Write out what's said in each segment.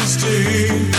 I'll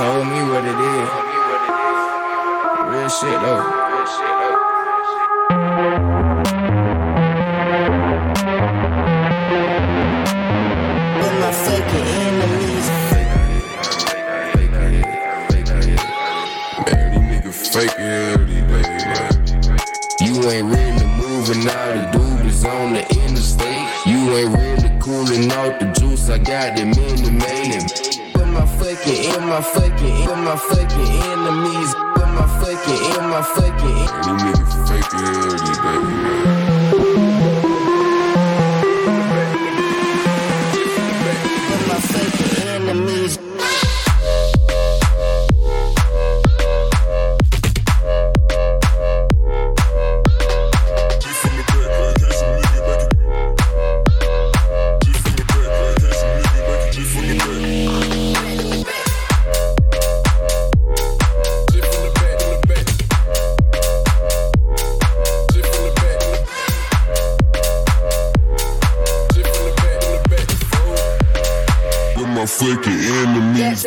told me what it is. Real shit though. fake every day. You ain't really moving out, the dude is on the interstate. You ain't really cooling out the juice, I got them in the main. Fucking, in my fucking, in my fucking enemies. Put my fucking, in my fucking. You niggas fake every my fucking enemies.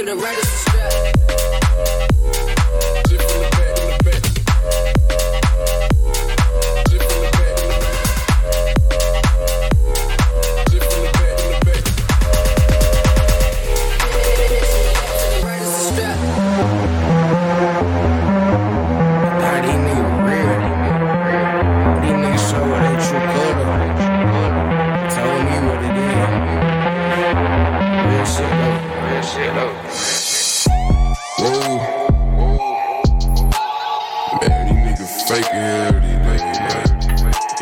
Fake every day, man.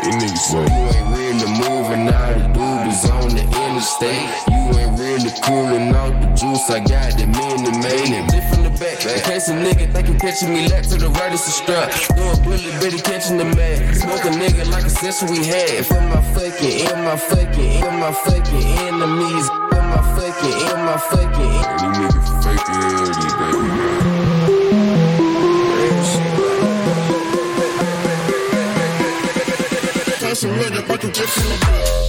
These niggas So so you ain't really moving out, the is on the interstate. You ain't really cooling out the juice, I got them in the main. Dip from the back, in case a nigga think you catching me left to the right, it's a strap. Doing bullet, bitty catching the man. Smoke a nigga like a session we had. For my fucking, in my fucking, in my fucking enemies. For my fucking, in my fucking. these niggas fake every day. Real Catch a nigga think you get from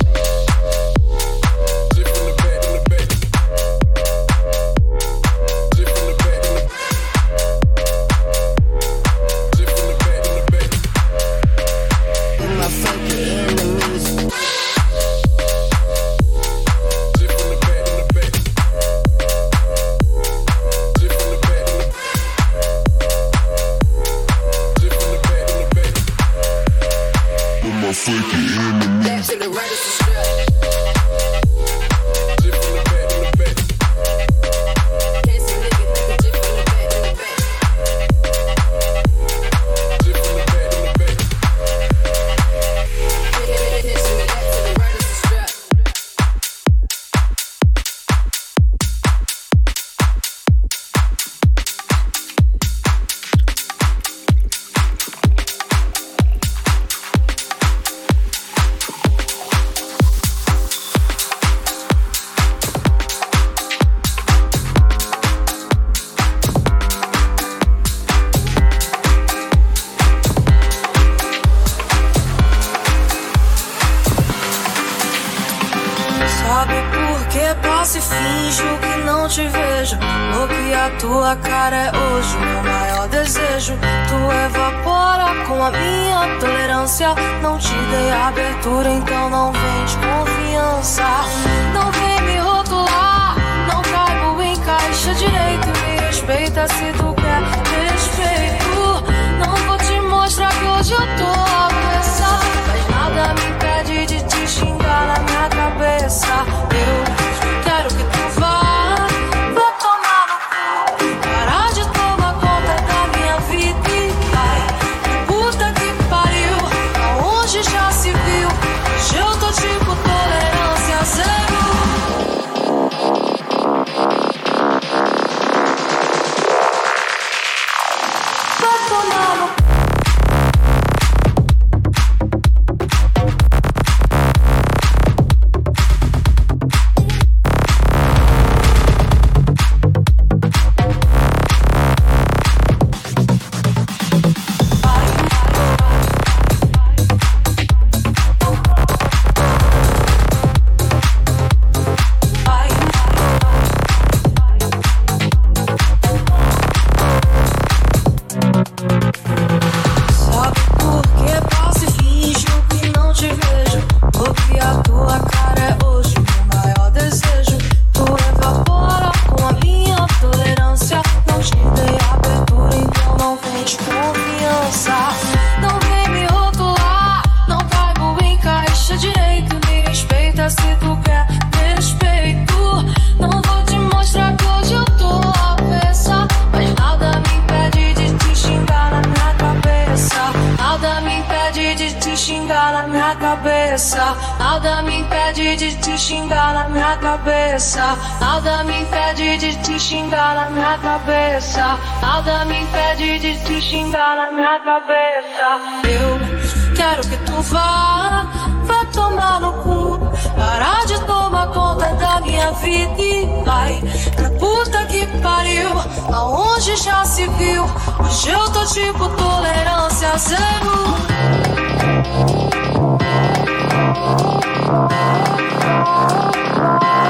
por que passo e finjo que não te vejo? Porque a tua cara é hoje o meu maior desejo. Tu evapora com a minha tolerância. Não te dei abertura, então não vem de confiança. Não vem me rotular, não caibo em caixa direito. Me respeita se tu quer respeito. Não vou te mostrar que hoje eu tô te xingar na minha cabeça. Nada me impede de te xingar na minha cabeça. Nada me impede de te xingar na minha cabeça. Eu quero que tu vá, vá tomar no cu. Parar de tomar conta da minha vida e vai pra puta que pariu. Aonde já se viu? Hoje eu tô tipo tolerância zero. Thank you.